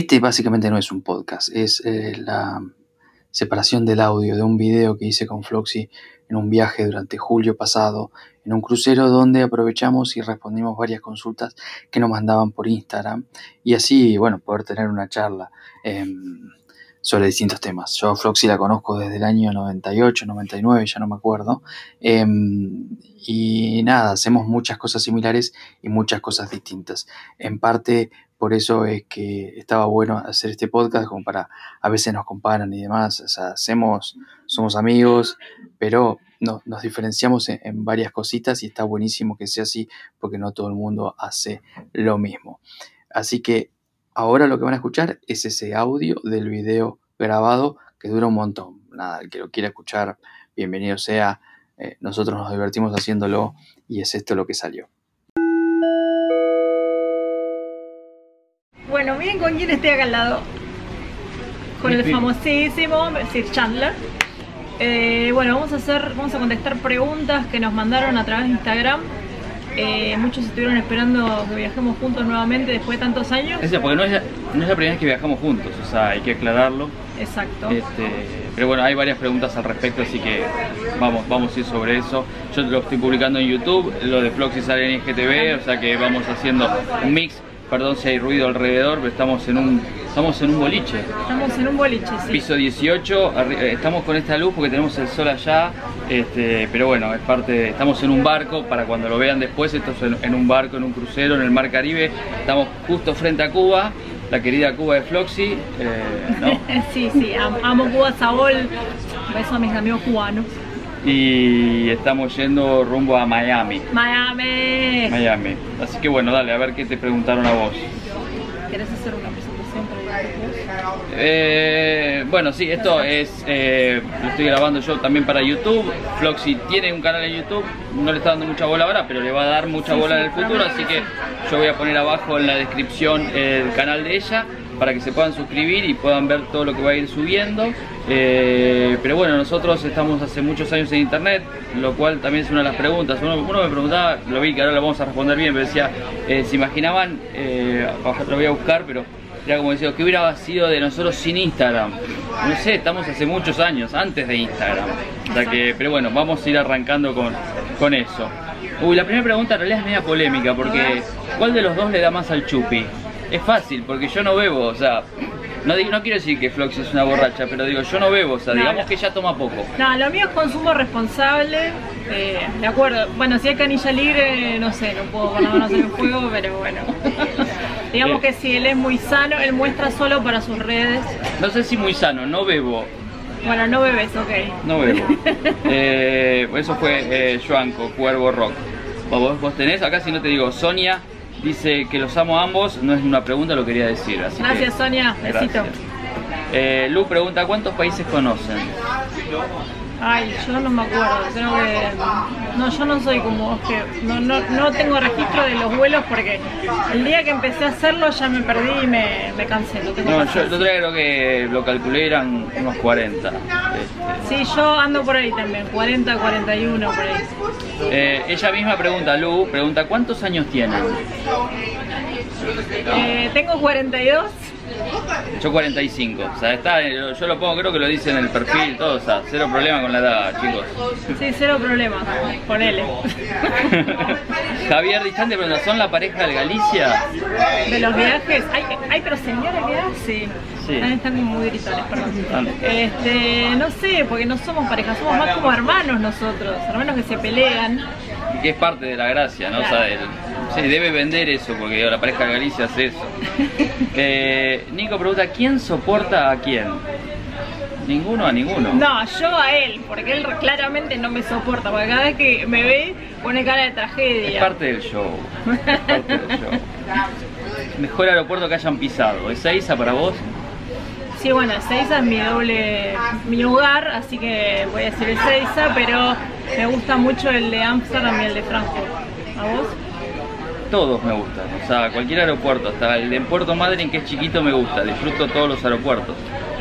Este básicamente no es un podcast, es eh, la separación del audio de un video que hice con Floxy en un viaje durante julio pasado, en un crucero donde aprovechamos y respondimos varias consultas que nos mandaban por Instagram y así, bueno, poder tener una charla. Em, sobre distintos temas. Yo a Floxy la conozco desde el año 98, 99, ya no me acuerdo. Em, y nada, hacemos muchas cosas similares y muchas cosas distintas. En parte por eso es que estaba bueno hacer este podcast, como para, a veces nos comparan y demás. O sea, hacemos, somos amigos, pero no, nos diferenciamos en, en varias cositas y está buenísimo que sea así porque no todo el mundo hace lo mismo. Así que Ahora lo que van a escuchar es ese audio del video grabado que dura un montón. Nada, el que lo quiera escuchar, bienvenido sea. Eh, nosotros nos divertimos haciéndolo y es esto lo que salió. Con quién estoy acá al lado. Con el famosísimo Sir Chandler. Eh, bueno, vamos a hacer, vamos a contestar preguntas que nos mandaron a través de Instagram eh, muchos estuvieron esperando que viajemos juntos nuevamente después de tantos años. Es porque no es, la, no es la primera vez que viajamos juntos, o sea, hay que aclararlo. Exacto. Este, pero bueno, hay varias preguntas al respecto, así que vamos, vamos a ir sobre eso. Yo lo estoy publicando en YouTube, lo de Floxy sale en IGTV, o sea que vamos haciendo un mix perdón si hay ruido alrededor, pero estamos en un estamos en un boliche. Estamos en un boliche, sí. Piso 18, eh, estamos con esta luz porque tenemos el sol allá, este, pero bueno, es parte, estamos en un barco, para cuando lo vean después, esto es en, un barco, en un crucero, en el mar Caribe, estamos justo frente a Cuba, la querida Cuba de Floxy, eh, sí, sí, amo Cuba, Sabol, beso a mis amigos cubanos y estamos yendo rumbo a Miami. Miami. Miami. Así que bueno, dale, a ver qué te preguntaron a vos. ¿Querés hacer una presentación para YouTube? Eh, bueno, sí, esto es, eh, lo estoy grabando yo también para YouTube. Floxy tiene un canal en YouTube, no le está dando mucha bola ahora, pero le va a dar mucha bola en el futuro, así que yo voy a poner abajo en la descripción el canal de ella para que se puedan suscribir y puedan ver todo lo que va a ir subiendo. Eh, pero bueno, nosotros estamos hace muchos años en internet, lo cual también es una de las preguntas. Uno, me preguntaba, lo vi que ahora lo vamos a responder bien, pero decía, eh, ¿se imaginaban? Eh, lo voy a buscar, pero era como decía, ¿qué hubiera sido de nosotros sin Instagram? No sé, estamos hace muchos años, antes de Instagram. O sea que, pero bueno, vamos a ir arrancando con, con eso. Uy, la primera pregunta en realidad es media polémica, porque ¿cuál de los dos le da más al chupi? es fácil, porque yo no bebo, o sea, no, no quiero decir que Flox es una borracha, pero digo, yo no bebo, o sea, digamos que ella toma poco. No, lo mío es consumo responsable, eh, de acuerdo. Bueno, si hay canilla libre, no sé, no puedo manos en el juego, pero bueno. digamos que si él es muy sano, él muestra solo para sus redes. No sé si muy sano, no bebo. Bueno, no bebes, ok. No bebo. eh, eso fue eh, Joanco, Cuervo Rock. ¿Vos, vos tenés acá, si no te digo, Sonia Dice que los amo a ambos, no es una pregunta, lo quería decir. Así gracias Sonia, besito. Eh, Lu pregunta, ¿cuántos países conocen? Ay, yo no me acuerdo, creo que... No, yo no soy como vos, que no, no, no, tengo registro de los vuelos porque el día que empecé a hacerlo ya me perdí y me, me cansé. No, tengo no yo día creo que lo calculé eran unos 40. Este. Sí, yo ando por ahí también, 40, 41 por ahí. Eh, ella misma pregunta, Lu, pregunta, ¿cuántos años tienen? Eh, tengo 42. Yo 45, o sea, está, yo lo pongo, creo que lo dice en el perfil, todo, o sea, cero problema con la edad, chicos. Sí, cero problema, ponele. Javier Distante pregunta, ¿son la pareja de Galicia? De los viajes, ay, ay pero señora, ¿qué hace? Sí. están muy gritones, perdón. Este, no sé, porque no somos pareja, somos más como hermanos nosotros, hermanos que se pelean. Y que es parte de la gracia, ¿no? O sea, Sí, debe vender eso, porque la pareja de Galicia hace eso. Eh, Nico pregunta, ¿quién soporta a quién? Ninguno a ninguno. No, yo a él, porque él claramente no me soporta, porque cada vez que me ve pone cara de tragedia. Es parte del show. parte del show. Mejor aeropuerto que hayan pisado. ¿Es Eiza para vos? Sí, bueno, Ezeiza es mi doble, mi lugar, así que voy a decir Ezeiza, pero me gusta mucho el de Amsterdam y el de Frankfurt. ¿A vos? Todos me gustan, o sea, cualquier aeropuerto, hasta el de Puerto Madryn que es chiquito me gusta, disfruto todos los aeropuertos.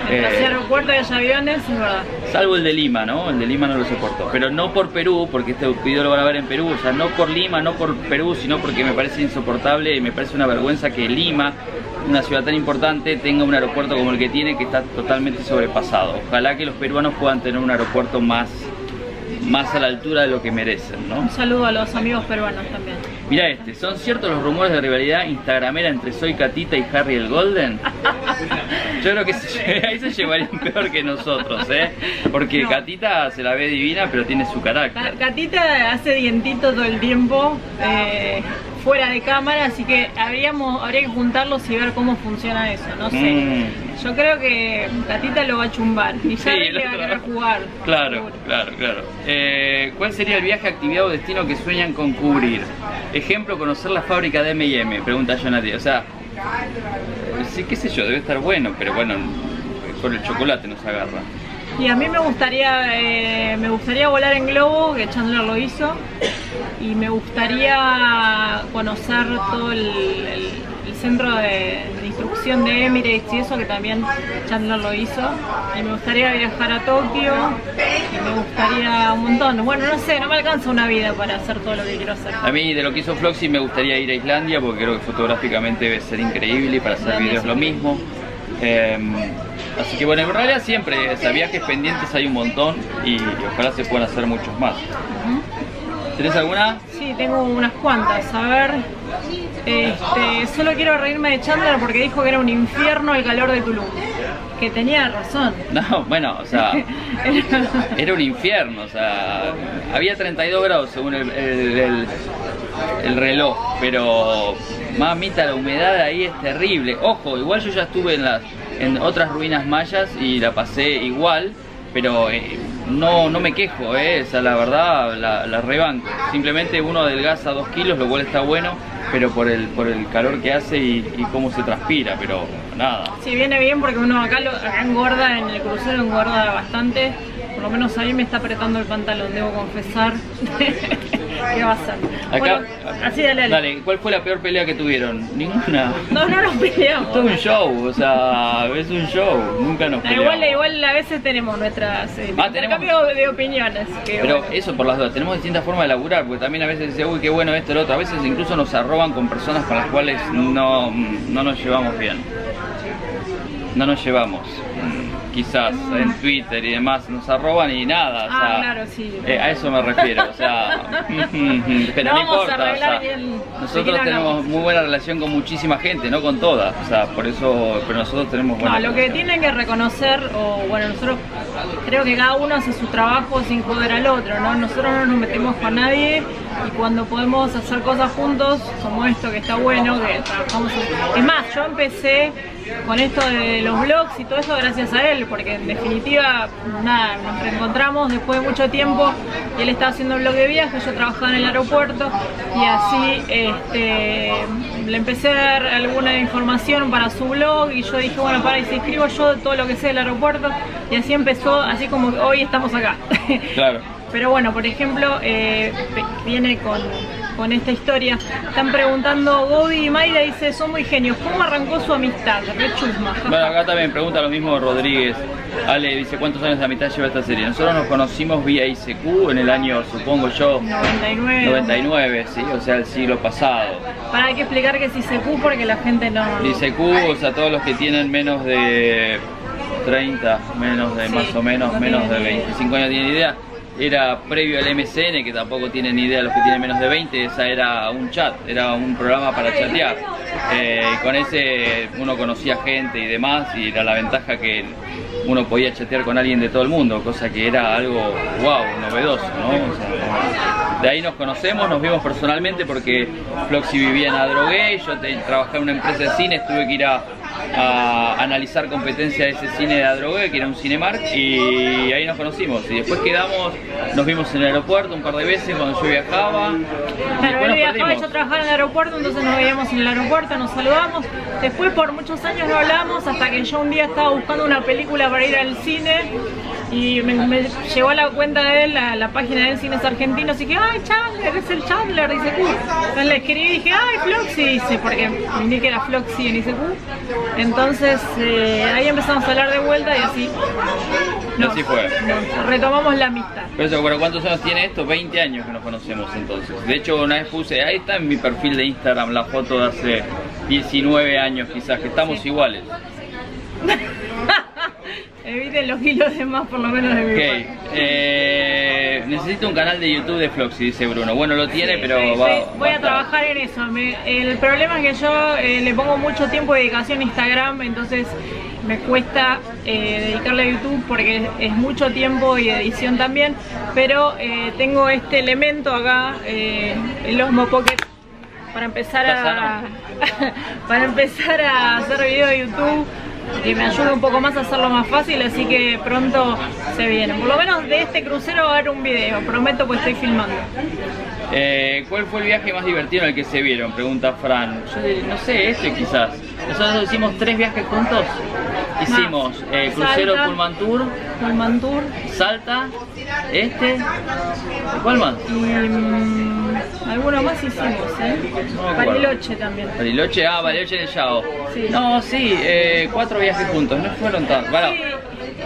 Eh, aeropuerto hay aviones, verdad. Salvo el de Lima, ¿no? El de Lima no lo soportó. Pero no por Perú, porque este video lo van a ver en Perú. O sea, no por Lima, no por Perú, sino porque me parece insoportable y me parece una vergüenza que Lima, una ciudad tan importante, tenga un aeropuerto como el que tiene, que está totalmente sobrepasado. Ojalá que los peruanos puedan tener un aeropuerto más más a la altura de lo que merecen, ¿no? Un saludo a los amigos peruanos también. Mira este, ¿son ciertos los rumores de rivalidad instagramera entre Soy Catita y Harry el Golden? Yo creo que ahí se llevarían peor que nosotros, ¿eh? Porque Catita se la ve divina, pero tiene su carácter. Catita hace dientito todo el tiempo. Eh, fuera de cámara, así que habríamos, habría que juntarlos y ver cómo funciona eso, no sé. Mm. Yo creo que Catita lo va a chumbar y ya le va a querer jugar. Claro, claro, claro. Eh, ¿Cuál sería el viaje, actividad o destino que sueñan con cubrir? Ejemplo, conocer la fábrica de M&M, pregunta Jonathan. O sea, sí, qué sé yo, debe estar bueno, pero bueno, con el chocolate nos agarra. Y a mí me gustaría, eh, me gustaría volar en globo, que Chandler lo hizo, y me gustaría conocer todo el, centro de, instrucción de Emirates y eso, que también Chandler lo hizo. Y me gustaría viajar a Tokio, y me gustaría un montón. Bueno, no sé, no me alcanza una vida para hacer todo lo que quiero hacer. A mí de lo que hizo Floxy me gustaría ir a Islandia, porque creo que fotográficamente debe ser increíble y para hacer videos lo mismo. Em, así que bueno, en realidad siempre, o viajes pendientes hay un montón y, ojalá se puedan hacer muchos más. ¿Tienes alguna? Sí, tengo unas cuantas. A ver, este, solo quiero reírme de Chandler porque dijo que era un infierno el calor de Tulum. Que tenía razón. No, bueno, o sea, era un infierno, o sea, había 32 grados según el, el reloj, pero Mamita, la humedad ahí es terrible. Ojo, igual yo ya estuve en las en otras ruinas mayas y la pasé igual, pero eh, no, no me quejo, eh. o la verdad la, la rebanco. Simplemente uno adelgaza dos kilos, lo cual está bueno, pero por el, por el calor que hace y, cómo se transpira, pero nada. Sí, viene bien porque uno acá, lo, acá engorda, en el crucero engorda bastante, por lo menos ahí me está apretando el pantalón, debo confesar. ¿Qué va a? Acá, así dale, dale. ¿cuál fue la peor pelea que tuvieron? Ninguna. No, no nos peleamos. Esto es un show, o sea, es un show, nunca nos peleamos. Igual, igual a veces tenemos nuestras eh, ah, tenemos... de opiniones. Pero eso por las dudas, tenemos distintas formas de laburar, porque también a veces dice, uy, qué bueno esto, lo otro. A veces incluso nos arroban con personas con las cuales no, no nos llevamos bien. No nos llevamos quizás en Twitter y demás nos arroban y nada. O ah, claro, sí. Eh, a eso me refiero, o sea, pero no, importa. nosotros tenemos muy buena relación con muchísima gente, no con todas, o sea, por eso, pero nosotros tenemos buena. No, lo que tienen que reconocer, o bueno, nosotros creo que cada uno hace su trabajo sin joder al otro, ¿no? Nosotros no nos metemos con nadie y cuando podemos hacer cosas juntos, como esto que está bueno, que trabajamos. Es más, yo empecé con esto de los blogs y todo eso gracias a él, porque en definitiva, nada, nos reencontramos después de mucho tiempo y él estaba haciendo un blog de viaje, yo trabajaba en el aeropuerto y así este, le empecé a dar alguna información para su blog y yo dije, bueno, para, y si escribo yo todo lo que sé del aeropuerto y así empezó, así como hoy estamos acá. Claro. Pero bueno, por ejemplo, eh, viene con, con, esta historia. Están preguntando, Gobi y Mayra dice, son muy genios. ¿Cómo arrancó su amistad? Re Bueno, acá también pregunta lo mismo Rodríguez. Ale dice, ¿cuántos años de amistad lleva esta serie? Nosotros nos conocimos vía ICQ en el año, supongo yo... 99. 99, sí, o sea, el siglo pasado. Para hay que explicar que es ICQ porque la gente no... ICQ, o sea, todos los que tienen menos de 30, menos de más o menos, menos de 25 años tienen idea era previo al MCN, que tampoco tienen idea los que tienen menos de 20, esa era un chat, era un programa para chatear. Eh, con ese uno conocía gente y demás, y era la ventaja que uno podía chatear con alguien de todo el mundo, cosa que era algo wow, novedoso, ¿no? de ahí nos conocemos, nos vimos personalmente porque Floxy vivía en Adrogué, yo trabajaba en una empresa de cine, tuve que ir a a analizar competencia de ese cine de Adrogué, que era un Cinemark, y ahí nos conocimos. Y después quedamos, nos vimos en el aeropuerto un par de veces cuando yo viajaba. Claro, él viajaba, yo trabajaba en el aeropuerto, entonces nos veíamos en el aeropuerto, nos saludamos. Después por muchos años no hablamos hasta que yo un día estaba buscando una película para ir al cine y me, llegó a la cuenta de él, la, la página de Cines Argentinos, y dije, ay, Chandler, es el Chandler, dice Q. Entonces le escribí y dije, ay, Floxy, dice, porque vi que era Floxy en ICQ. Entonces eh, ahí empezamos a hablar de vuelta y así. así fue. retomamos la amistad. Pero, pero ¿cuántos años tiene esto? 20 años que nos conocemos entonces. De hecho, una vez puse, ahí está en mi perfil de Instagram la foto de hace 19 años quizás, que estamos iguales. Eviten los kilos de más por lo menos de mi eh, necesito un canal de YouTube de Floxy, dice Bruno. Bueno, lo tiene, pero va, Voy a, trabajar en eso. el problema es que yo eh, le pongo mucho tiempo de dedicación a Instagram, entonces me cuesta eh, dedicarle a YouTube porque es, mucho tiempo y edición también, pero tengo este elemento acá, el Osmo Pocket, para empezar a para empezar a hacer videos de YouTube que me ayude un poco más a hacerlo más fácil, así que pronto se viene. Por lo menos de este crucero va a haber un video, prometo pues estoy filmando. Eh, ¿Cuál fue el viaje más divertido en el que se vieron? Pregunta Fran. Yo no sé, este quizás. Nosotros hicimos tres viajes juntos. Hicimos eh, crucero Pullman Tour, Pullman Tour, Salta, este, ¿cuál más? Y, mm, alguno más hicimos, ¿eh? Bariloche también. Bariloche, ah, Bariloche de Yao. No, sí, eh, cuatro viajes juntos, no fueron tantos.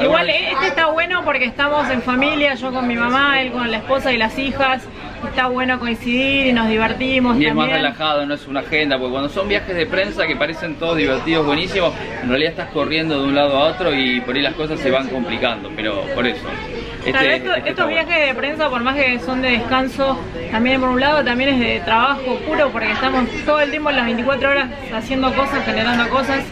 Igual este está bueno porque estamos en familia, yo con mi mamá, él con la esposa y las hijas está bueno coincidir y nos divertimos. Y es más relajado, no es una agenda, porque cuando son viajes de prensa que parecen todos divertidos, buenísimos, en realidad estás corriendo de un lado a otro y por ahí las cosas se van complicando, pero por eso. Este, este estos viajes de prensa, por más que son de descanso, también por un lado también es de trabajo puro, porque estamos todo el tiempo en las 24 horas haciendo cosas, generando cosas.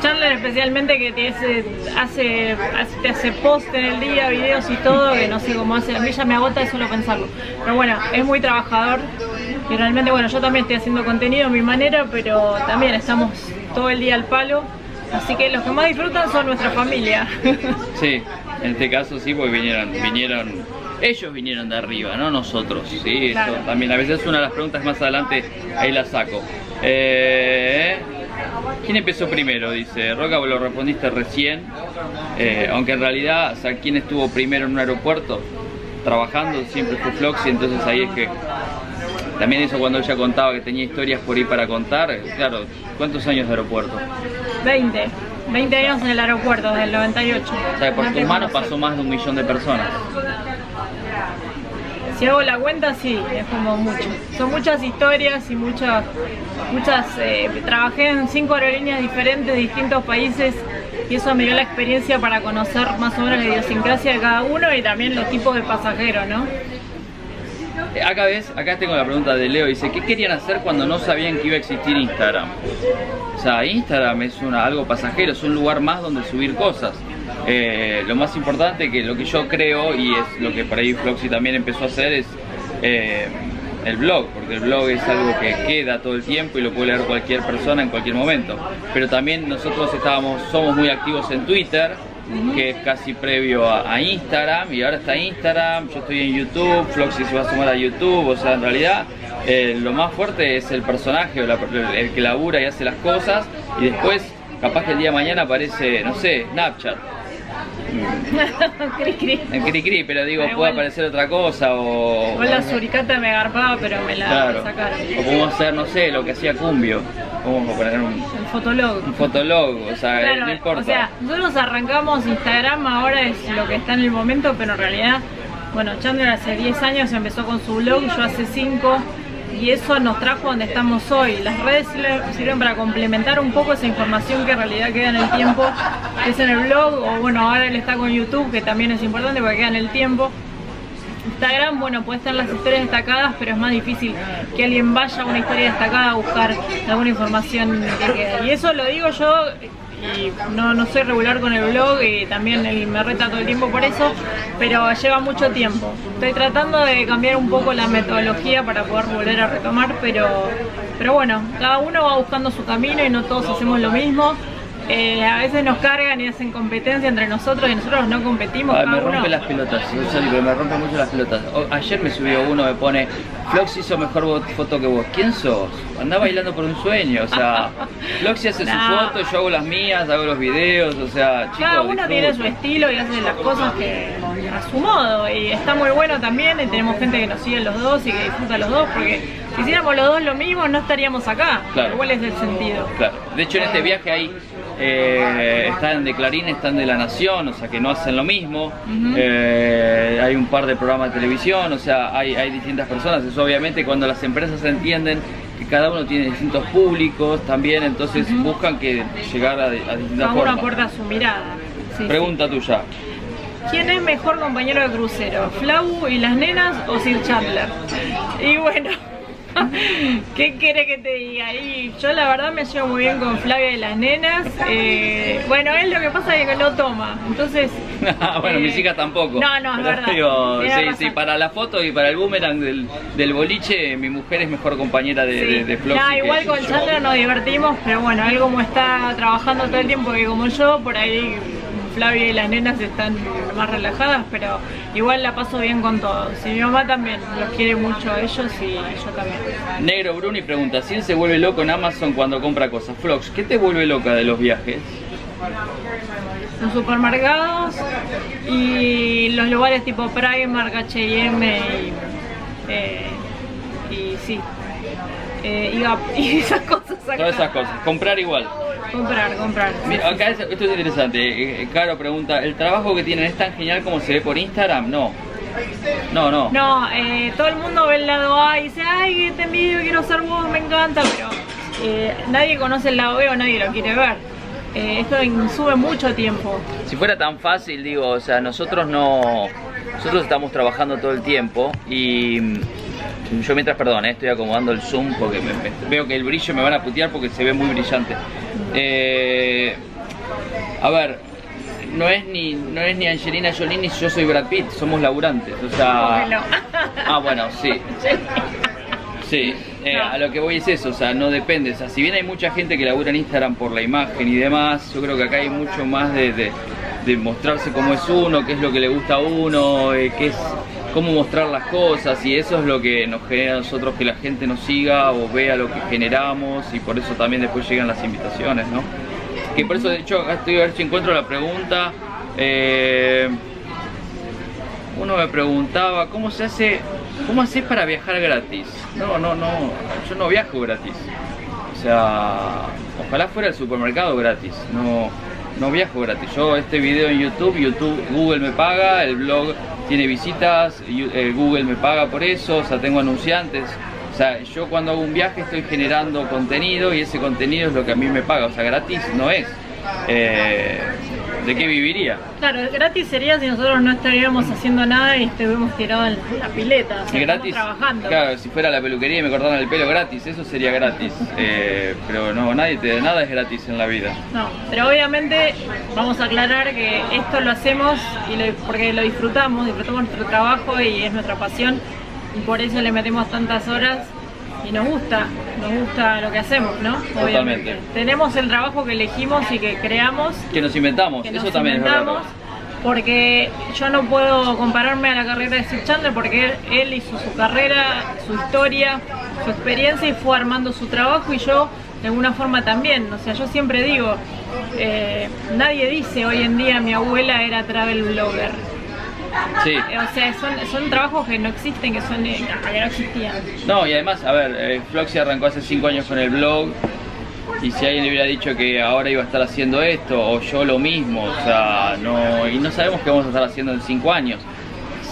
Chandler especialmente que te hace, hace, te hace post en el día, videos y todo, que no sé cómo hace, a mí ya me agota de solo pensarlo. Pero bueno, es muy trabajador y realmente, bueno, yo también estoy haciendo contenido a mi manera, pero también estamos todo el día al palo. Así que los que más disfrutan son nuestra familia. Sí, en este caso sí, porque vinieron, vinieron, ellos vinieron de arriba, no nosotros, sí, eso también. A veces una de las preguntas más adelante, ahí la saco. Eh, ¿Quién empezó primero? Dice, Roca, vos lo respondiste recién, eh, aunque en realidad, o sea, ¿quién estuvo primero en un aeropuerto? Trabajando, siempre fue Floxy, entonces ahí es que también eso cuando ella contaba que tenía historias por ahí para contar, claro, ¿cuántos años de aeropuerto? 20. 20 años en el aeropuerto, desde el 98. O sea, por tus manos pasó más de un millón de personas. Si hago la cuenta, sí, es como mucho. Son muchas historias y muchas, muchas, eh, trabajé en cinco aerolíneas diferentes distintos países y eso me dio la experiencia para conocer más o menos la idiosincrasia de cada uno y también los tipos de pasajeros, ¿no? Eh, acá ves, acá tengo la pregunta de Leo, dice, ¿qué querían hacer cuando no sabían que iba a existir Instagram? O sea, Instagram es una, algo pasajero, es un lugar más donde subir cosas. Eh, lo más importante que lo que yo creo, y es lo que por ahí Floxy también empezó a hacer, es eh, el blog, porque el blog es algo que queda todo el tiempo y lo puede leer cualquier persona en cualquier momento. Pero también nosotros estábamos, somos muy activos en Twitter, que es casi previo a, Instagram y ahora está Instagram, yo estoy en YouTube, Floxy se va a sumar a YouTube, o sea, en realidad eh, lo más fuerte es el personaje o el que labura y hace las cosas y después capaz que el día de mañana aparece, no sé, Snapchat cri cri. En cri cri, pero digo, puede aparecer otra cosa o... Igual la suricata me agarpaba, pero me la sacaron. O podemos hacer, no sé, lo que hacía Cumbio. Vamos a poner un... Un fotolog. Un fotolog, o sea, no importa. O sea, nosotros arrancamos Instagram, ahora es lo que está en el momento, pero en realidad, bueno, Chandler hace 10 años empezó con su blog, yo hace 5 y eso nos trajo donde estamos hoy. Las redes sirven para complementar un poco esa información que en realidad queda en el tiempo, que es en el blog, o bueno, ahora él está con YouTube, que también es importante porque queda en el tiempo. Instagram, bueno, puede estar las historias destacadas, pero es más difícil que alguien vaya a una historia destacada a buscar alguna información que queda. Y eso lo digo yo y no, no soy regular con el blog y también él me reta todo el tiempo por eso, pero lleva mucho tiempo. Estoy tratando de cambiar un poco la metodología para poder volver a retomar, pero, pero bueno, cada uno va buscando su camino y no todos hacemos lo mismo. Eh, a veces nos cargan y hacen competencia entre nosotros y nosotros no competimos. me rompe las pelotas, me rompe mucho las pelotas. ayer me subió uno, me pone, Floxy hizo mejor foto que vos. ¿Quién sos? Andá bailando por un sueño, o sea, Floxy hace su foto, yo hago las mías, hago los videos, o sea, chicos. Cada uno tiene su estilo y hace las cosas que a su modo y está muy bueno también y tenemos gente que nos sigue los dos y que disfruta los dos porque Si hiciéramos los dos lo mismo, no estaríamos acá. Claro. ¿Cuál es el sentido? Claro. De hecho, en este viaje hay eh, están de Clarín, están de La Nación, o sea que no hacen lo mismo. Eh, hay un par de programas de televisión, o sea, hay, hay distintas personas. Eso obviamente cuando las empresas entienden que cada uno tiene distintos públicos también, entonces buscan que llegar a, a distintas Cada uno aporta su mirada. Sí, sí. Pregunta tuya. ¿Quién es mejor compañero de crucero? ¿Flau y las nenas o Sir Chandler? Y bueno, ¿qué quiere que te diga? Y yo la verdad me llevo muy bien con Flavia y las nenas. Eh, bueno, es lo que pasa es que lo toma. Entonces. bueno, eh, mis hijas tampoco. No, no, es verdad. digo, sí, razón. sí, para la foto y para el boomerang del, del boliche, mi mujer es mejor compañera de, Sí. de, No, igual con yo. Chandler nos divertimos, pero bueno, él como está trabajando todo el tiempo que como yo, por ahí Flavia y las nenas están más relajadas, pero igual la paso bien con todos. Y mi mamá también los quiere mucho a ellos y yo también. Negro Bruni pregunta, ¿si él se vuelve loco en Amazon cuando compra cosas? Flox, ¿qué te vuelve loca de los viajes? Los supermercados y los lugares tipo Primark, H&M y, eh, y sí, eh, y esas cosas acá. Todas esas cosas. Comprar igual. Comprar, comprar. Mira, acá es- esto es interesante. Eh, eh, Caro pregunta, ¿el trabajo que tienen es tan genial como se ve por Instagram? No. No, no. No, eh, todo el mundo ve el lado A y dice, ay, te envidio, quiero ser vos, me encanta, pero eh, nadie conoce el lado B o nadie lo quiere ver. Eh, esto insume mucho tiempo. Si fuera tan fácil, digo, o sea, nosotros no. Nosotros estamos trabajando todo el tiempo y. Yo mientras, perdón, eh, estoy acomodando el zoom porque me- me- veo que el brillo me van a putear porque se ve muy brillante. Eh, a ver, no es ni no es ni Angelina Jolie ni yo soy Brad Pitt, somos laburantes, o sea. Bueno. Ah, bueno, sí. Sí, eh, No. a lo que voy es eso, o sea, no depende. O sea, si bien hay mucha gente que labura en Instagram por la imagen y demás, yo creo que acá hay mucho más de, de- de mostrarse cómo es uno, qué es lo que le gusta a uno, eh, qué es, cómo mostrar las cosas y eso es lo que nos genera a nosotros que la gente nos siga o vea lo que generamos y por eso también después llegan las invitaciones, ¿no? Que por eso, de hecho, acá estoy a ver si encuentro la pregunta. eh, uno me preguntaba cómo se hace, cómo haces para viajar gratis. No, no, no, yo no viajo gratis. O sea, ojalá fuera el supermercado gratis. No, no viajo gratis. Yo este video en YouTube, YouTube, Google me paga, el blog tiene visitas, eh, Google me paga por eso, o sea, tengo anunciantes. O sea, yo cuando hago un viaje estoy generando contenido y ese contenido es lo que a mí me paga. O sea, gratis no es. Eh, ¿De qué viviría? Claro, gratis sería si nosotros no estaríamos haciendo nada y estuviéramos tirados en la pileta, o sea, gratis, estamos trabajando. claro, si fuera la peluquería y me cortaran el pelo gratis, eso sería gratis. Eh, pero no, nadie te, nada es gratis en la vida. No, pero obviamente vamos a aclarar que esto lo hacemos y lo- porque lo disfrutamos, disfrutamos nuestro trabajo y es nuestra pasión y por eso le metemos tantas horas y nos gusta, nos gusta lo que hacemos, ¿no? Totalmente. Tenemos el trabajo que elegimos y que creamos, Que nos inventamos, que eso nos también es verdad. inventamos, porque yo no puedo compararme a la carrera de Steve Chandler porque él, él hizo su carrera, su historia, su experiencia y fue armando su trabajo y yo de alguna forma también. O sea, yo siempre digo, eh, nadie dice hoy en día mi abuela era travel blogger. Sí. Eh, O sea, son, son trabajos que no existen, que son eh, que no existían. No, y además, a ver, eh, Floxy arrancó hace 5 años con el blog. Y si alguien le hubiera dicho que ahora iba a estar haciendo esto, o yo lo mismo, o sea, no. Y no sabemos qué vamos a estar haciendo en 5 años.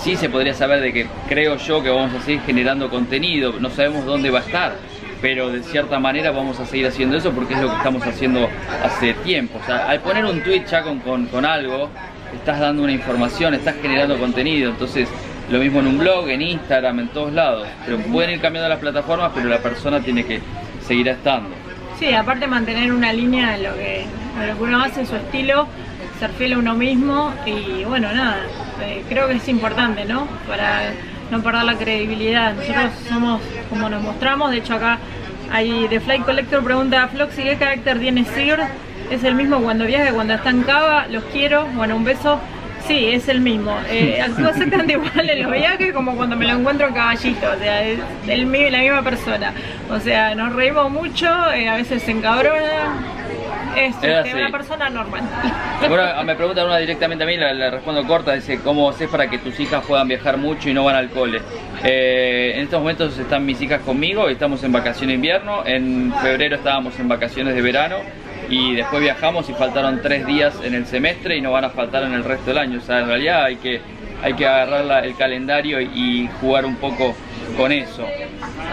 Sí se podría saber de que creo yo que vamos a seguir generando contenido, no sabemos dónde va a estar, pero de cierta manera vamos a seguir haciendo eso porque es lo que estamos haciendo hace tiempo. O sea, al poner un tweet ya con, con, con algo, estás dando una información, estás generando contenido, entonces lo mismo en un blog, en Instagram, en todos lados. Pero pueden ir cambiando las plataformas, pero la persona tiene que seguir estando. Sí, aparte mantener una línea de lo que, de lo que uno hace, su estilo, ser fiel a uno mismo y bueno, nada, eh, creo que es importante, ¿no? Para no perder la credibilidad. Nosotros somos como nos mostramos, de hecho acá hay The Flight Collector pregunta a Floxy qué carácter tiene Sir, es el mismo cuando viaja, que cuando está en Cava, los quiero, bueno, un beso. Sí, es el mismo. Eh, actúa exactamente igual en los viajes como cuando me lo encuentro en caballito, o sea, es el la misma persona. O sea, nos reímos mucho, eh, a veces se encabrona, Es este, una persona normal. Bueno, me pregunta una directamente a mí, le respondo corta, dice, ¿cómo haces para que tus hijas puedan viajar mucho y no van al cole? Eh, en estos momentos están mis hijas conmigo, estamos en vacaciones de invierno, en febrero estábamos en vacaciones de verano y después viajamos y faltaron tres días en el semestre y no van a faltar en el resto del año. O sea, en realidad hay que, hay que agarrar la- el calendario y jugar un poco con eso.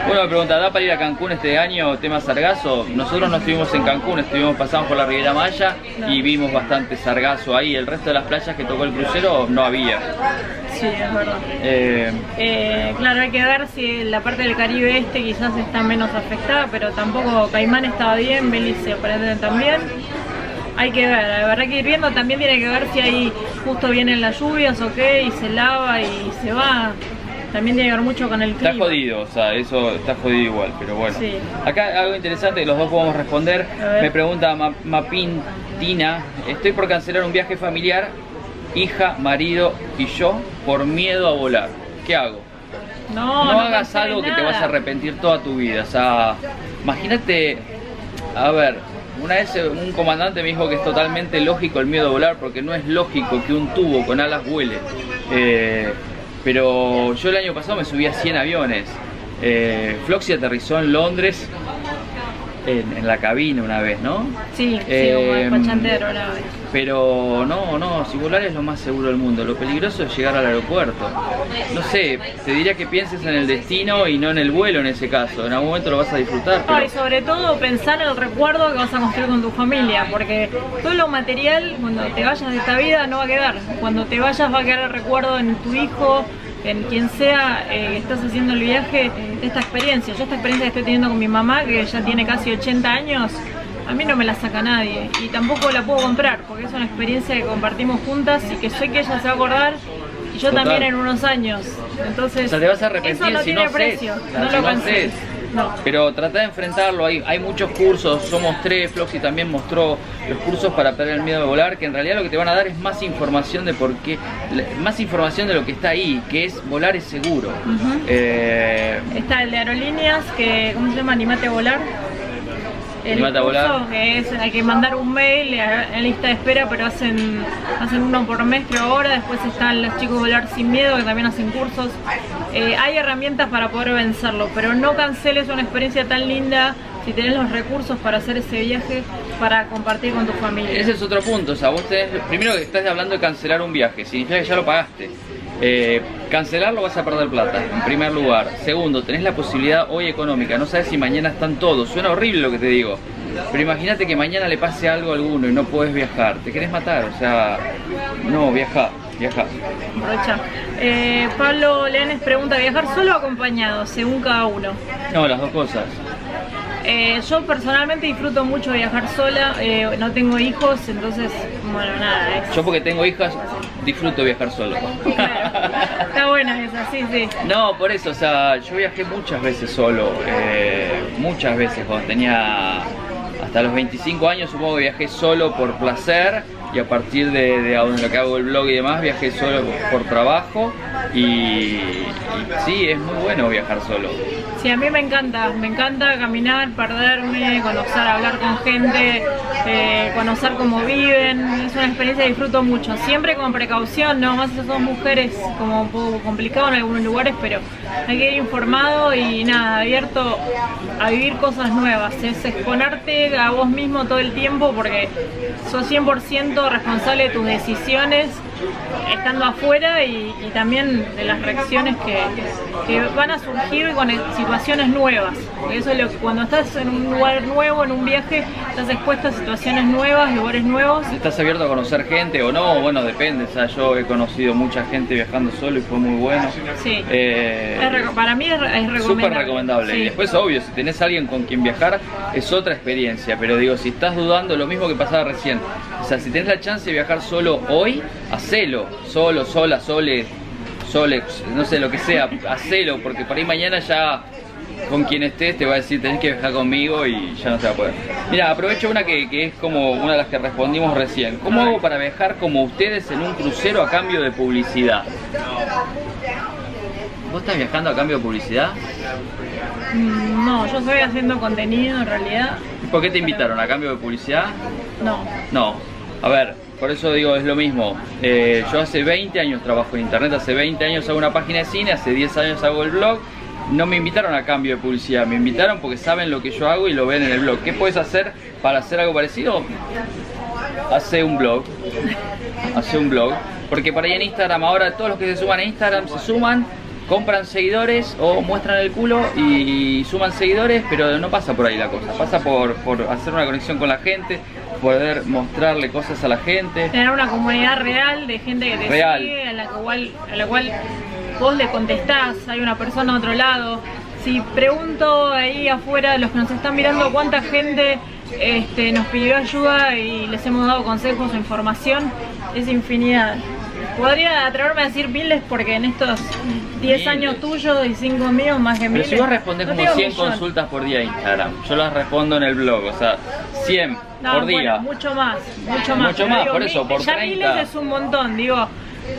Bueno, me pregunta, ¿da para ir a Cancún este año, tema sargazo? Nosotros no estuvimos en Cancún, estuvimos pasando por la Riviera Maya y vimos bastante sargazo ahí. El resto de las playas que tocó el crucero no había. Sí, es verdad. Eh, Eh, claro, hay que ver si la parte del Caribe este quizás está menos afectada, pero tampoco Caimán estaba bien, Belice aparentemente también. Hay que ver, la verdad que ir viendo también tiene que ver si ahí justo vienen las lluvias o qué, y se lava y se va. También tiene que ver mucho con el clima. está jodido, o sea, eso está jodido igual, pero bueno. Sí. Acá algo interesante que los dos podemos responder. Me pregunta Ma- Mapintina, estoy por cancelar un viaje familiar, hija, marido y yo, por miedo a volar. ¿Qué hago? No, no, no hagas algo que te vas a arrepentir toda tu vida. O sea, imagínate, a ver, una vez un comandante me dijo que es totalmente lógico el miedo a volar porque no es lógico que un tubo con alas vuele. Eh, pero yo el año pasado me subí a 100 aviones. Eh, Floxy aterrizó en Londres en, en la cabina una vez, ¿no? Sí, sí, Eh, como el pachantero una vez. Pero no, no, si volar es lo más seguro del mundo. Lo peligroso es llegar al aeropuerto. No sé, te diría que pienses en el destino y no en el vuelo en ese caso. En algún momento lo vas a disfrutar. No, y Pero... sobre todo pensar en el recuerdo que vas a construir con tu familia, porque todo lo material, cuando te vayas de esta vida, no va a quedar. Cuando te vayas va a quedar el recuerdo en tu hijo, en quien sea eh, que estás haciendo el viaje, esta experiencia. Yo esta experiencia que estoy teniendo con mi mamá, que ya tiene casi 80 años, a mí no me la saca nadie. Y tampoco la puedo comprar, porque es una experiencia que compartimos juntas y que sé que ella se va a acordar. Y yo Total. también en unos años. Entonces, O sea, te vas a arrepentir eso no si tiene no precio. no Si lo no haces. No. Pero trata de enfrentarlo, hay, hay muchos cursos, somos tres, Floxy también mostró los cursos para perder el miedo de volar, que en realidad lo que te van a dar es más información de por qué, más información de lo que está ahí, que es volar es seguro. Eh, Está el de aerolíneas, que ¿cómo se llama? Animate a volar. El curso, que es, hay que mandar un mail en lista de espera, pero hacen, hacen uno por mes, creo ahora. Después están los chicos Volar Sin Miedo, que también hacen cursos. Eh, hay herramientas para poder vencerlo, pero no canceles una experiencia tan linda si tenés los recursos para hacer ese viaje para compartir con tu familia. Ese es otro punto, o sea, vos tenés, primero que estás hablando de cancelar un viaje, significa que ya lo pagaste. Eh, cancelarlo vas a perder plata, en primer lugar. Segundo, tenés la posibilidad hoy económica, no sabes si mañana están todos. Suena horrible lo que te digo, pero imagínate que mañana le pase algo a alguno y no puedes viajar, te querés matar, o sea, no, viaja, viaja. Eh, Pablo Leones pregunta, ¿viajar solo o acompañado? Según cada uno. No, las dos cosas. Eh, yo personalmente disfruto mucho viajar sola, eh, no tengo hijos, entonces, bueno, nada, es... Yo porque tengo hijas, disfruto viajar solo. Claro. Está buena esa, sí, sí. No, por eso, o sea, yo viajé muchas veces solo, eh, muchas veces cuando tenía hasta los 25 años supongo que viajé solo por placer y a partir de, de lo que hago el blog y demás viajé solo por trabajo y, y sí, es muy bueno viajar solo. Sí, a mí me encanta, me encanta caminar, perderme, conocer, hablar con gente, eh, conocer cómo viven, es una experiencia que disfruto mucho, siempre con precaución, no más si sos mujeres como un poco complicado en algunos lugares, pero hay que ir informado y nada, abierto a vivir cosas nuevas, es exponerte a vos mismo todo el tiempo porque sos 100% responsable de tus decisiones estando afuera y, y también de las reacciones que, que van a surgir con situaciones nuevas. Eso es lo que cuando estás en un lugar nuevo, en un viaje, estás expuesto a situaciones nuevas, lugares nuevos. ¿Estás abierto a conocer gente o no? Bueno, depende, o sea, yo he conocido mucha gente viajando solo y fue muy bueno. Sí. Eh, para mí es, es recomendable. Súper recomendable. Sí. Y después, obvio, si tenés a alguien con quien viajar, es otra experiencia. Pero digo, si estás dudando, lo mismo que pasaba recién. O sea, si tenés la chance de viajar solo hoy, hacelo. Solo, sola, sole, sole, no sé, lo que sea, hacelo. Porque por ahí mañana ya con quien estés te va a decir tenés que viajar conmigo y ya no se va a poder. Mira, aprovecho una que, que es como una de las que respondimos recién. ¿Cómo hago para viajar como ustedes en un crucero a cambio de publicidad? ¿Vos estás viajando a cambio de publicidad? Mm, No, yo estoy haciendo contenido en realidad. ¿Por qué te invitaron? ¿A cambio de publicidad? No. No. A ver, por eso digo, es lo mismo. Eh, yo hace 20 años trabajo en internet, hace 20 años hago una página de cine, hace 10 años hago el blog. No me invitaron a cambio de publicidad, me invitaron porque saben lo que yo hago y lo ven en el blog. ¿Qué puedes hacer para hacer algo parecido? Hace un blog. Hace un blog. Porque por ahí en Instagram ahora todos los que se suman a Instagram se suman compran seguidores o muestran el culo y suman seguidores, pero no pasa por ahí la cosa. Pasa por hacer una conexión con la gente, poder mostrarle cosas a la gente. Tener una comunidad real de gente que te Real. sigue, a la, cual, a la cual vos le contestás, hay una persona a otro lado. Si pregunto ahí afuera, los que nos están mirando, cuánta gente este, nos pidió ayuda y les hemos dado consejos o información, es infinidad. Podría atreverme a decir miles porque en estos 10 años tuyos y 5 míos más que Pero miles. si vos respondés no como digo 100 millón. consultas por día en Instagram, yo las respondo en el blog, o sea, 100 No, por día. bueno, mucho más, mucho más. Mucho Pero más, digo, por eso, por ya 30. miles es un montón, digo,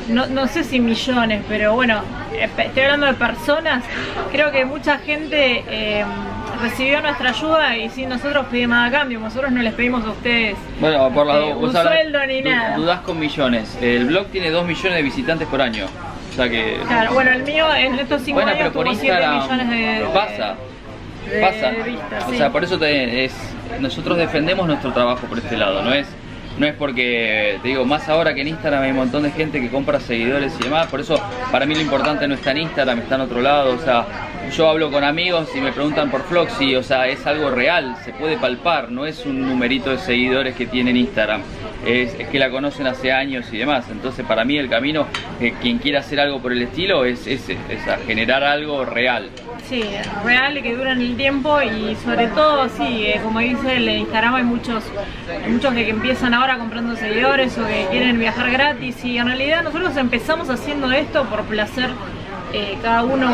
no, no sé si millones, pero bueno, estoy hablando de personas. Creo que mucha gente eh, recibió nuestra ayuda y sin nosotros pedimos nada a cambio, nosotros no les pedimos a ustedes. Bueno, por las Eh, un hablas- sueldo ni nada. Dudás con millones. El blog tiene 2 millones de visitantes por año. O sea que. Claro, bueno, el mío en estos 5 bueno, años pero por tuvo 7 Instagram millones de, pasa. de- pasa. de o sí. sea, por eso te- es, nosotros defendemos nuestro trabajo por este lado, no es no es porque, te digo, más ahora que en Instagram hay un montón de gente que compra seguidores y demás, por eso para mí lo importante no está en Instagram, está en otro lado, o sea, yo hablo con amigos y me preguntan por Floxy, o sea, es algo real, se puede palpar, no es un numerito de seguidores que tiene en Instagram, es, que la conocen hace años y demás, entonces para mí el camino, eh, quien quiera hacer algo por el estilo, es ese, es a generar algo real. Sí, real y que dura en el tiempo y sobre todo, sí, eh, como dice el Instagram, hay muchos, hay muchos que empiezan ahora comprando seguidores o que quieren viajar gratis y en realidad nosotros empezamos haciendo esto por placer, eh, cada uno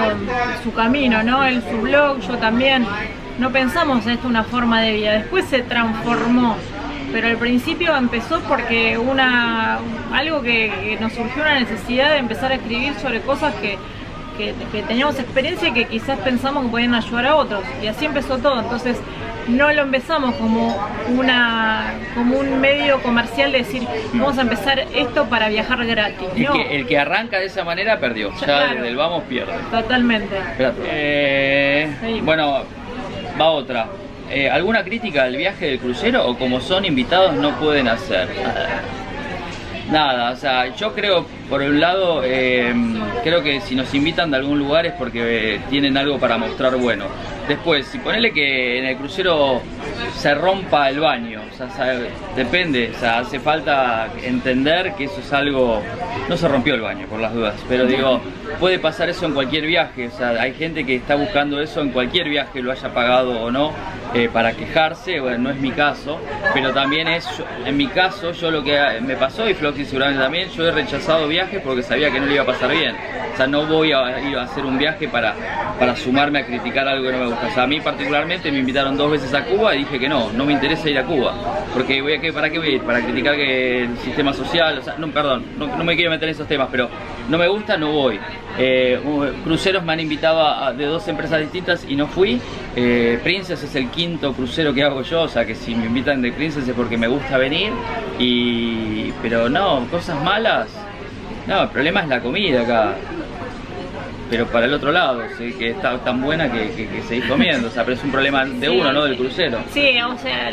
su camino, ¿no? Él su blog, yo también. No pensamos esto una forma de vida, después se transformó. Pero al principio empezó porque una algo que, nos surgió una necesidad de empezar a escribir sobre cosas que, que, que teníamos experiencia y que quizás pensamos que podían ayudar a otros. Y así empezó todo. Entonces no lo empezamos como una como un medio comercial de decir vamos a empezar esto para viajar gratis. El, No, que, el que arranca de esa manera perdió, ya Claro. desde el vamos pierde. totalmente. Eh, bueno, va otra. Eh, ¿Alguna crítica al viaje del crucero o como son invitados no pueden hacer? Nada, o sea, yo creo, por un lado, eh, creo que si nos invitan de algún lugar es porque eh, tienen algo para mostrar bueno. Después, si ponele que en el crucero se rompa el baño, o sea, sabe- depende, o sea, hace falta entender que eso es algo... No se rompió el baño, por las dudas, pero digo, puede pasar eso en cualquier viaje, o sea, hay gente que está buscando eso en cualquier viaje, lo haya pagado o no, eh, para quejarse, bueno, no es mi caso, pero también es, en mi caso, yo lo que me pasó, y Floxy seguramente también, yo he rechazado viajes porque sabía que no le iba a pasar bien, o sea, no voy a ir a hacer un viaje para, para sumarme a criticar algo que no me gusta, o sea, a mí particularmente me invitaron dos veces a Cuba y dije que no, no me interesa ir a Cuba, porque voy a, que- ¿para qué voy a ir? Para criticar que el sistema social, o sea, no, perdón, no, no me quiero meter en esos temas, pero no me gusta, no voy. Eh, cruceros me han invitado a- de dos empresas distintas y no fui. Eh, Princess es el quinto crucero que hago yo, o sea que si me invitan de Princess es porque me gusta venir. Y pero no, cosas malas. No, el problema es la comida acá. Pero para el otro lado, sí, que está tan buena que, que, que seguís comiendo. O sea, pero es un problema de uno, ¿no? Del crucero. Sí, o sea,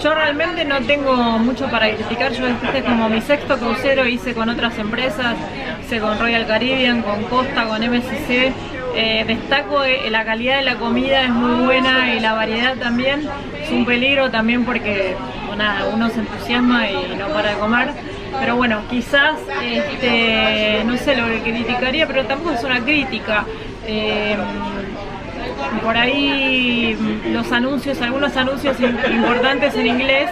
yo realmente no tengo mucho para criticar. Yo este es como mi sexto crucero, hice con otras empresas, hice con Royal Caribbean, con Costa, con MSC. Eh, destaco eh, la calidad de la comida es muy buena y la variedad también. Es un peligro también porque bueno, nada, uno se entusiasma y no para de comer. Pero bueno, quizás, este, no sé lo que criticaría, pero tampoco es una crítica. Eh, por ahí los anuncios, algunos anuncios im- importantes en inglés,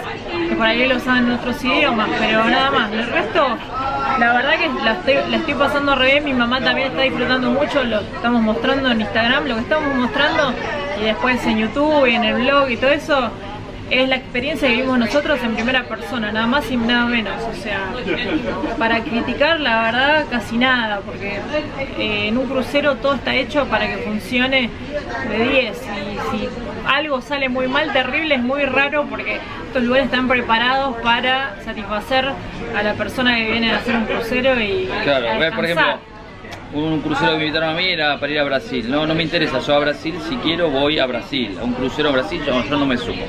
que por ahí los saben en otros idiomas, pero nada más. El resto, la verdad que la estoy, la estoy pasando re bien, mi mamá también está disfrutando mucho, lo estamos mostrando en Instagram, lo que estamos mostrando, y después en YouTube y en el blog y todo eso, es la experiencia que vivimos nosotros en primera persona, nada más y nada menos. O sea, para criticar la verdad casi nada, porque eh, en un crucero todo está hecho para que funcione de 10 y si algo sale muy mal, terrible, es muy raro porque estos lugares están preparados para satisfacer a la persona que viene a hacer un crucero y claro, por ejemplo un crucero que me invitaron a mí era para ir a Brasil. No, no me interesa, yo a Brasil si quiero voy a Brasil. A un crucero a Brasil yo, no me subo.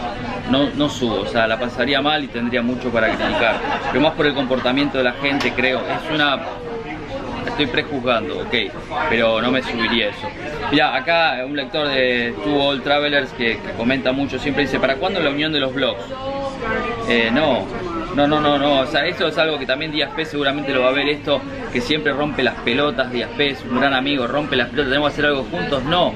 No, no subo, o sea, la pasaría mal y tendría mucho para criticar. Pero más por el comportamiento de la gente, creo. Es una... Estoy prejuzgando, ok, pero no me subiría eso. Mira, acá un lector de Two Old Travelers que, comenta mucho siempre dice, ¿para cuándo la unión de los blogs? Eh, no, no, no, no, no, o sea, esto es algo que también Díaz P seguramente lo va a ver esto, que siempre rompe las pelotas, Díaz P es un gran amigo, rompe las pelotas, tenemos que hacer algo juntos, no,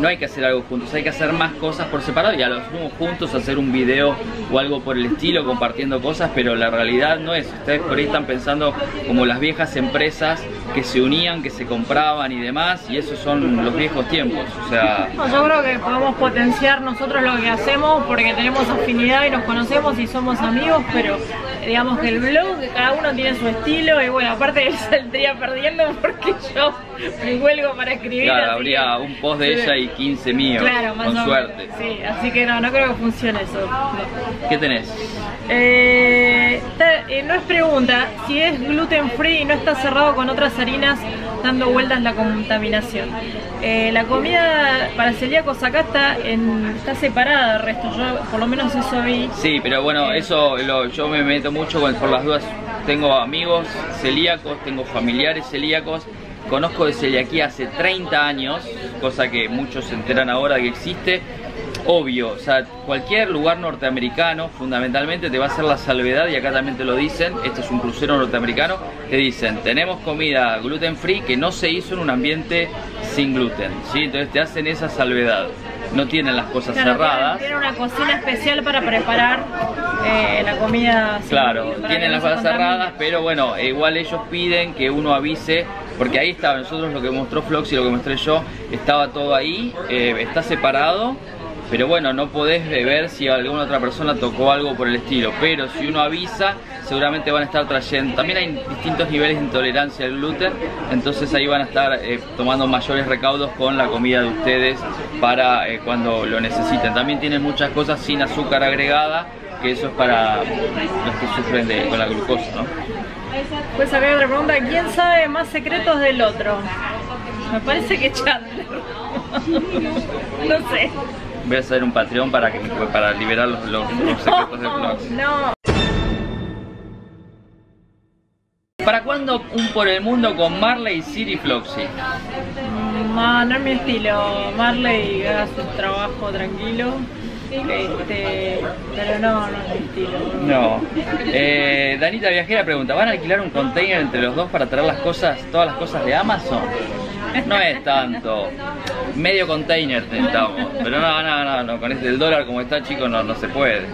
no hay que hacer algo juntos, hay que hacer más cosas por separado y a los juntos hacer un video o algo por el estilo, compartiendo cosas, pero la realidad no es. Ustedes por ahí están pensando como las viejas empresas que se unían, que se compraban y demás, y esos son los viejos tiempos. O sea. yo creo que podemos potenciar nosotros lo que hacemos porque tenemos afinidad y nos conocemos y somos amigos, pero digamos que el blog, cada uno tiene su estilo y bueno, aparte él saldría perdiendo porque yo me huelgo para escribir. Claro, habría un post de ella y 15 míos, claro, más con suerte. Sí, así que no, no creo que funcione eso. ¿Qué tenés? Eh, eh, no es pregunta, si es gluten free y no está cerrado con otras harinas dando vueltas la contaminación. Eh, la comida para celíacos acá está, en, está separada del resto, yo por lo menos eso vi. Sí, pero bueno, eso yo me meto mucho por las dudas. Tengo amigos celíacos, tengo familiares celíacos Conozco de celiaquía hace 30 años, cosa que muchos se enteran ahora que existe. Obvio, o sea, cualquier lugar norteamericano fundamentalmente te va a hacer la salvedad, y acá también te lo dicen, este es un crucero norteamericano, te dicen, tenemos comida gluten free que no se hizo en un ambiente sin gluten, ¿sí? Entonces te hacen esa salvedad no tienen las cosas cerradas. Tienen una cocina especial para preparar eh, la comida. Claro, tienen las cosas cerradas, pero bueno, igual ellos piden que uno avise, porque ahí estaba, nosotros lo que mostró Flox y lo que mostré yo, estaba todo ahí, eh, está separado. Pero bueno, no podés ver si alguna otra persona tocó algo por el estilo. Pero si uno avisa, seguramente van a estar trayendo. También hay distintos niveles de intolerancia al gluten, entonces ahí van a estar eh, tomando mayores recaudos con la comida de ustedes para eh, cuando lo necesiten. También tienen muchas cosas sin azúcar agregada, que eso es para los que sufren de, con la glucosa, ¿no? Pues acá hay otra pregunta, ¿quién sabe más secretos del otro? Me parece que Chandler. no sé. Voy a hacer un Patreon para que para liberar los, los, secretos del blog. No. ¿Para cuándo un por el mundo con Marley, Siri Floxy? No, no es mi estilo. Marley haga su trabajo tranquilo. Este, pero no, no es mi estilo. No. Eh, Danita Viajera pregunta, ¿van a alquilar un container entre los dos para traer las cosas, todas las cosas de Amazon? No es tanto. Medio container necesitamos. Pero no, no, no, no. Con este el dólar como está, chicos, no, no se puede.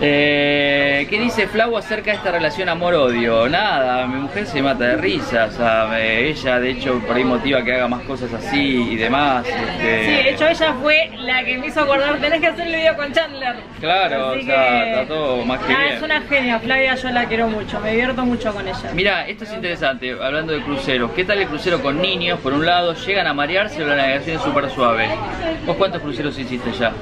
Eh, ¿Qué dice Flau acerca de esta relación amor-odio? Nada, mi mujer se mata de risa, o sea, ella de hecho por ahí motiva que haga más cosas así y demás. Este... Sí, de hecho ella fue la que me hizo acordar, tenés que hacer el video con Chandler. Claro, o sea, está todo más que bien. Es una genia, Flavia yo la quiero mucho, me divierto mucho con ella. Mira, esto es interesante, hablando de cruceros. ¿Qué tal el crucero con niños? Por un lado, llegan a marearse o la navegación es súper suave. ¿Vos cuántos cruceros hiciste ya?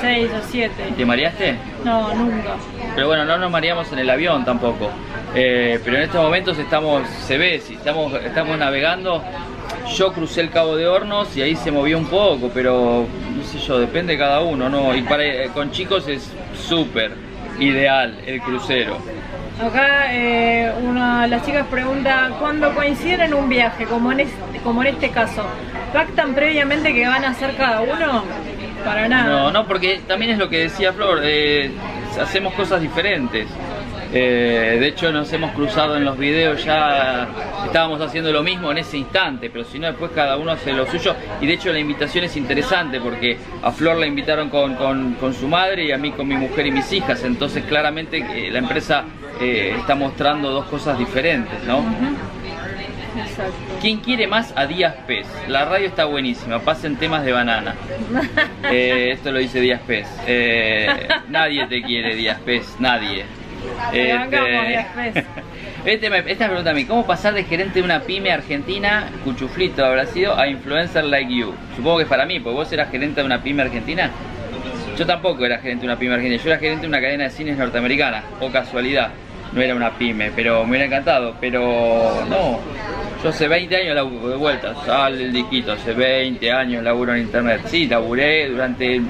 Seis o siete. ¿Te mareaste? No, nunca. Pero bueno, no nos mareamos en el avión tampoco. Eh, pero en estos momentos estamos, se ve, si estamos, estamos navegando. Yo crucé el Cabo de Hornos y ahí se movió un poco, pero no sé yo, depende de cada uno, ¿no? Y para, eh, con chicos es súper ideal el crucero. Acá eh, una las chicas pregunta, ¿cuándo coinciden en un viaje, como en, este, como en este caso, pactan previamente que van a hacer cada uno? Para nada. No, no, porque también es lo que decía Flor, eh, hacemos cosas diferentes. Eh, de hecho nos hemos cruzado en los videos, ya estábamos haciendo lo mismo en ese instante, pero si no después cada uno hace lo suyo. Y de hecho la invitación es interesante porque a Flor la invitaron con, su madre y a mí con mi mujer y mis hijas. Entonces claramente eh, la empresa está mostrando dos cosas diferentes, ¿no? Exacto. ¿Quién quiere más a Díaz Pez? La radio está buenísima, pasen temas de banana. Eh, esto lo dice Díaz Pez. Eh, nadie te quiere, Díaz Pez, nadie. Este me- esta pregunta a mí, ¿cómo pasar de gerente de una pyme argentina, cuchuflito habrá sido, a influencer like you? Supongo que es para mí, porque vos eras gerente de una pyme argentina. Yo tampoco era gerente de una pyme argentina, yo era gerente de una cadena de cines norteamericana, o casualidad, no era una pyme, pero me hubiera encantado, pero no. Yo hace 20 años laburo de vuelta, sale el diquito, hace 20 años laburo en internet. Sí, laburé durante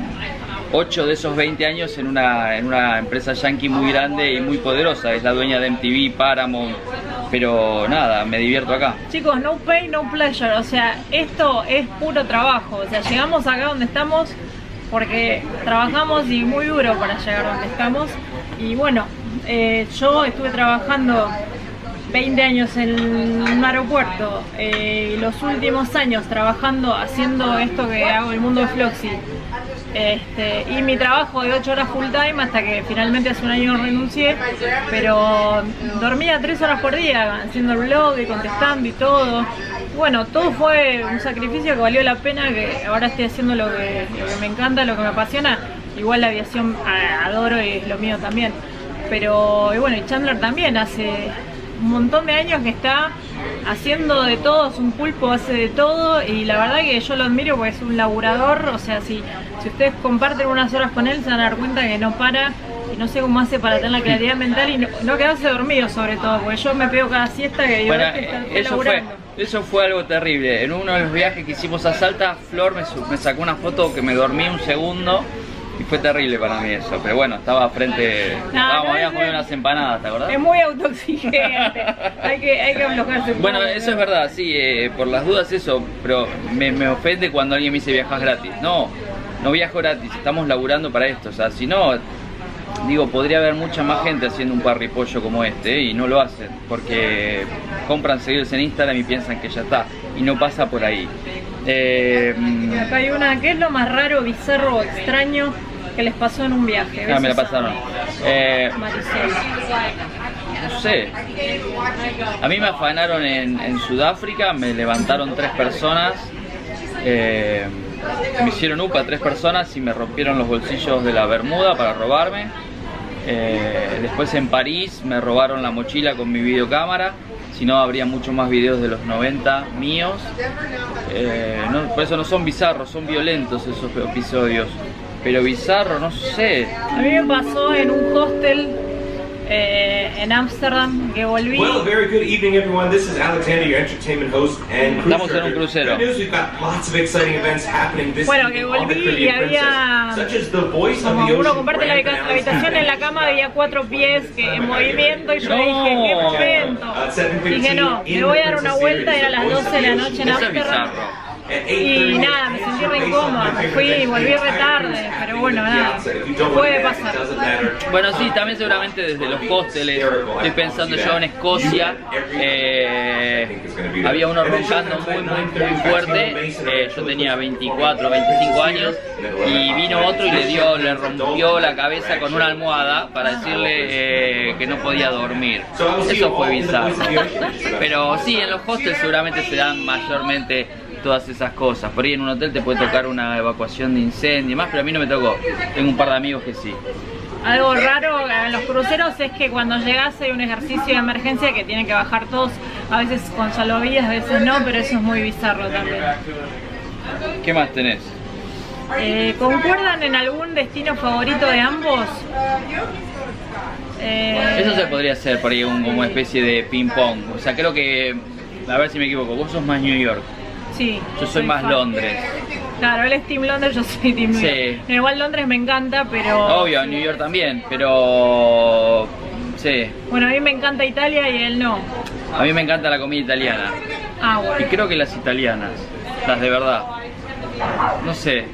8 de esos 20 años en una, en una empresa yankee muy grande y muy poderosa, es la dueña de MTV, Paramount, pero nada, me divierto acá. Chicos, no pay, no pleasure. O sea, esto es puro trabajo. O sea, llegamos acá donde estamos porque trabajamos y muy duro para llegar donde estamos. Y bueno, eh, yo estuve trabajando 20 años en un aeropuerto eh, y los últimos años trabajando haciendo esto que hago el mundo de Floxy. Este, y mi trabajo de 8 horas full time hasta que finalmente hace un año renuncié, pero dormía 3 horas por día haciendo el blog y contestando y todo. Bueno, todo fue un sacrificio que valió la pena, que ahora estoy haciendo lo que, me encanta, lo que me apasiona. Igual la aviación adoro y es lo mío también. Pero, bueno, y Chandler también hace un montón de años que está haciendo de todo, es un pulpo, hace de todo y la verdad que yo lo admiro porque es un laburador, o sea, si, si ustedes comparten unas horas con él se van a dar cuenta que no para y no sé cómo hace para tener la claridad mental y no, no quedarse dormido sobre todo, porque yo me pego cada siesta que digo, Bueno, "Este está- está eso fue, laburando". eso fue algo terrible. En uno de los viajes que hicimos a Salta, Flor me, me sacó una foto que me dormí un segundo y fue terrible para mí eso. Pero bueno, estaba frente, estábamos, no, es- comido unas empanadas, ¿te acordás? Es muy autoexigente, hay que, hay que aflojarse un Bueno, poco, eso es ¿no? verdad, sí, eh, por las dudas eso, pero me, me ofende cuando alguien me dice viajas gratis. No, no viajo gratis, estamos laburando para esto. O sea, si no, digo, podría haber mucha más gente haciendo un parripollo como este y no lo hacen porque compran seguidores en Instagram y piensan que ya está y no pasa por ahí. Eh, Acá hay una, ¿qué es lo más raro, bizarro o extraño que les pasó en un viaje? ah, me la pasaron. Eh, no sé. A mí me afanaron en, en Sudáfrica, me levantaron tres personas, eh, me hicieron UPA tres personas y me rompieron los bolsillos de la bermuda para robarme. Eh, después en París me robaron la mochila con mi videocámara, si no habría muchos más videos de los 90 míos. Eh, por eso no son bizarros, son violentos esos episodios. Pero bizarro, no sé. A mí me pasó en un hostel eh, en Ámsterdam que volví. Well, very good evening, everyone. This is Alexander, your entertainment host and cruise Estamos en un crucero. Good news, we've got lots of exciting events happening this Bueno, que volví y había- such as the voice of the uno ocean. comparte la, habitación, en la cama había cuatro pies que en movimiento y yo No. dije, qué momento. Uh, 7:15 Dije, no, me voy a dar the una vuelta, era las the voice 12 de la of the noche en Ámsterdam. Y 8:30 nada, me sentí re incómoda, me fui volví re tarde, pero bueno, nada, puede pasar. Bueno, sí, también seguramente desde los hosteles. Estoy pensando yo en Escocia. eh, había uno roncando muy, muy, muy fuerte. eh, yo tenía 24, 25 años. Y vino otro y le dio, le rompió la cabeza con una almohada para decirle eh, que no podía dormir. Eso fue bizarro. Pero sí, en los hostels seguramente se dan mayormente todas esas cosas. Por ahí en un hotel te puede tocar una evacuación de incendio y más, pero a mí no me tocó. Tengo un par de amigos que sí. Algo raro en los cruceros es que cuando llegas hay un ejercicio de emergencia que tienen que bajar todos, a veces con salvavidas, a veces no, pero eso es muy bizarro también. ¿Qué más tenés? Eh, ¿Concuerdan en algún destino favorito de ambos? Eh, Eso se podría hacer por ahí un, como especie de ping pong. O sea, creo que, a ver si me equivoco, vos sos más New York, Sí. yo soy más fan. Londres. Claro, él es Team Londres, yo soy Team New Sí. York. Igual Londres me encanta, pero... Obvio, New York también, pero sí, Bueno, a mí me encanta Italia y él no. a mí me encanta la comida italiana. Ah, Y bueno. creo que las italianas, las de verdad, no sé,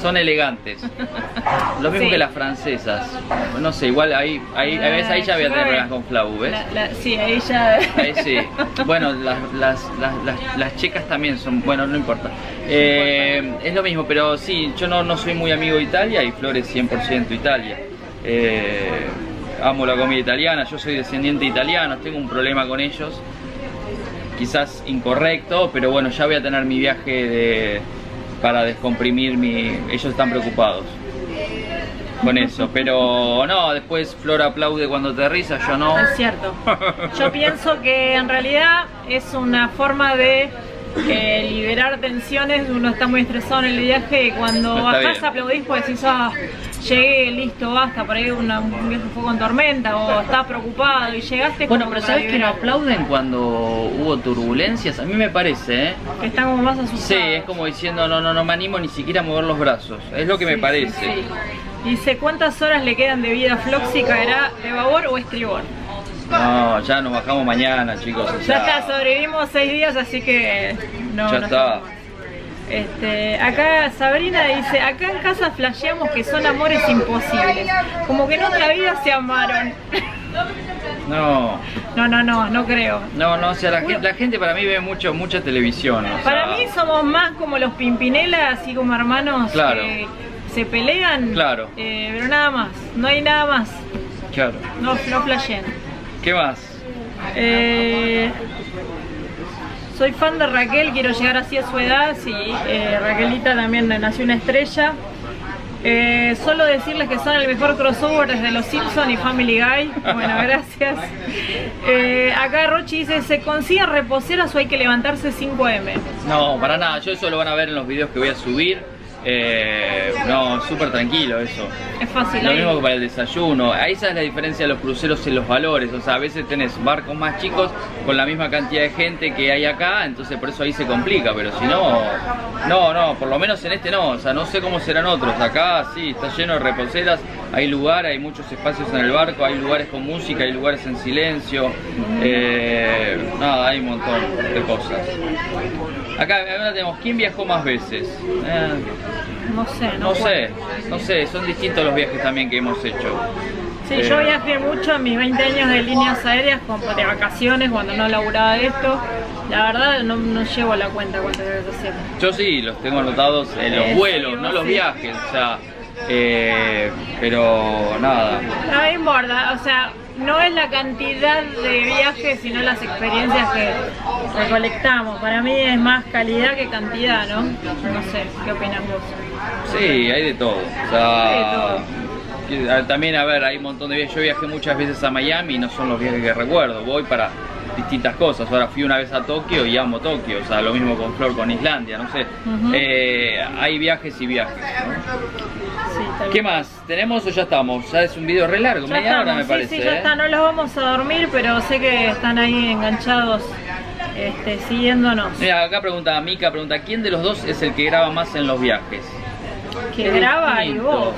son elegantes. Lo mismo Sí. que las francesas. No sé, igual ahí, ahí, a veces ahí ya voy a tener problemas con Flau, ¿ves? La- la- sí, ahí ya... Ahí sí. Bueno, las, las, las, las, checas también son, bueno, no importa. Eh, es lo mismo, pero sí, yo no, no soy muy amigo de Italia y Flor es 100% Italia. Eh, amo la comida italiana, yo soy descendiente de italianos, tengo un problema con ellos quizás incorrecto, pero bueno, ya voy a tener mi viaje de, para descomprimir mi... Ellos están preocupados con eso, pero no, después Flora aplaude cuando aterriza, yo no. Es cierto. Yo pienso que en realidad es una forma de eh, liberar tensiones, uno está muy estresado en el viaje y cuando Está bajás bien. aplaudís pues decís, ah, llegué, listo, basta, por ahí una- un viaje fue con tormenta o estás preocupado y llegaste Bueno, pero ¿sabes que no aplauden cuando hubo turbulencias? A mí me parece, ¿eh? que están como más asustados. Sí, es como diciendo, no, no, no me animo ni siquiera a mover los brazos. Es lo que me parece. sí, sí. Dice, ¿cuántas horas le quedan de vida a Floxy? ¿Caerá de babor o estribor? No, ya nos bajamos mañana, chicos. o Ya está, sobrevivimos seis días, así que no. Ya no está. Este, acá Sabrina dice, acá en casa flasheamos que son amores imposibles. Como que en otra vida se amaron. No, No, no, no, no creo. no, no, o sea, la, gente, la gente para mí ve mucho, mucha televisión. o Para sea, mí somos más como los Pimpinela, así como hermanos Claro. que se pelean. Claro. eh, pero nada más, no hay nada más. Claro. No, no flashean. ¿Qué más? Eh, soy fan de Raquel, quiero llegar así a su edad. Sí, eh, Raquelita también nació una estrella. Eh, solo decirles que son el mejor crossover desde Los Simpson y Family Guy. Bueno, gracias. Eh, acá Rochi dice, ¿se consigue reposeras o hay que levantarse 5M? No, para nada, yo eso lo van a ver en los videos que voy a subir. Eh, no, súper tranquilo eso. Es fácil. Lo ahí. mismo que para el desayuno. Ahí esa es la diferencia de los cruceros en los valores. O sea, a veces tenés barcos más chicos con la misma cantidad de gente que hay acá, entonces por eso ahí se complica. Pero si no, no, no, por lo menos en este no. O sea, no sé cómo serán otros. Acá sí, está lleno de reposeras, hay lugar, hay muchos espacios en el barco, hay lugares con música, hay lugares en silencio. Eh, nada, hay un montón de cosas. Acá, tenemos, ¿quién viajó más veces? Eh, No sé, no, no sé, no sé, son distintos los viajes también que hemos hecho. Sí, Eh, yo viajé mucho en mis 20 años de líneas aéreas, como de vacaciones, cuando no laburaba de esto. La verdad, no, no llevo la cuenta cuántas veces hacemos. Yo sí, los tengo anotados en los Eh, vuelos, sí, no los viajes, o sea, eh, pero nada. No me importa, o sea, no es la cantidad de viajes, sino las experiencias que recolectamos. Para mí es más calidad que cantidad, ¿no? No sé, ¿qué opinas vos? Sí, hay de todo. O sea, y, a- también, a ver, hay un montón de viajes. Yo viajé muchas veces a Miami y no son los viajes que recuerdo. Voy para distintas cosas. Ahora fui una vez a Tokio y amo Tokio. O sea, lo mismo con Flor, con Islandia, no sé. Eh, hay viajes y viajes. ¿no? ¿Qué más? ¿Tenemos o ya estamos? Ya es un video re largo, Ya media hora estamos, me sí, parece. sí, ya ¿eh? está, no los vamos a dormir, pero sé que están ahí enganchados, este, siguiéndonos. Mira, acá pregunta Mika, pregunta, ¿quién de los dos es el que graba más en los viajes? Que graba y vos.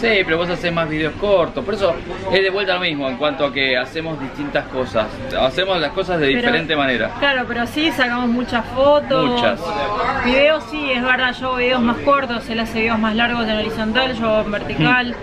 Sí, pero vos haces más videos cortos. Por eso es de vuelta lo mismo en cuanto a que hacemos distintas cosas. Hacemos las cosas de Pero- diferente manera. Claro, pero sí, sacamos muchas fotos. Muchas. Videos sí, es verdad, yo hago videos más cortos, él hace videos más largos en horizontal, yo en vertical.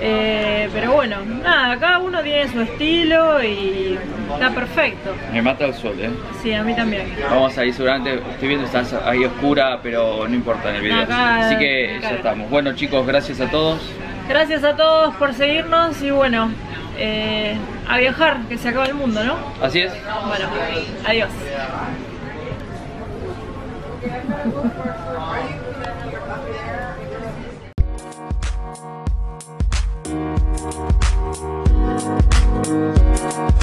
Eh, pero bueno, nada, cada uno tiene su estilo y está perfecto. Me mata el sol, ¿eh? Sí, a mí también. Vamos ahí, seguramente estoy viendo estás ahí oscura, pero no importa en el video. Acá, Así que acá. ya estamos. Bueno chicos, gracias a todos. Gracias a todos por seguirnos y bueno, eh, a viajar, que se acaba el mundo, ¿no? Así es. Bueno, adiós. Thank you.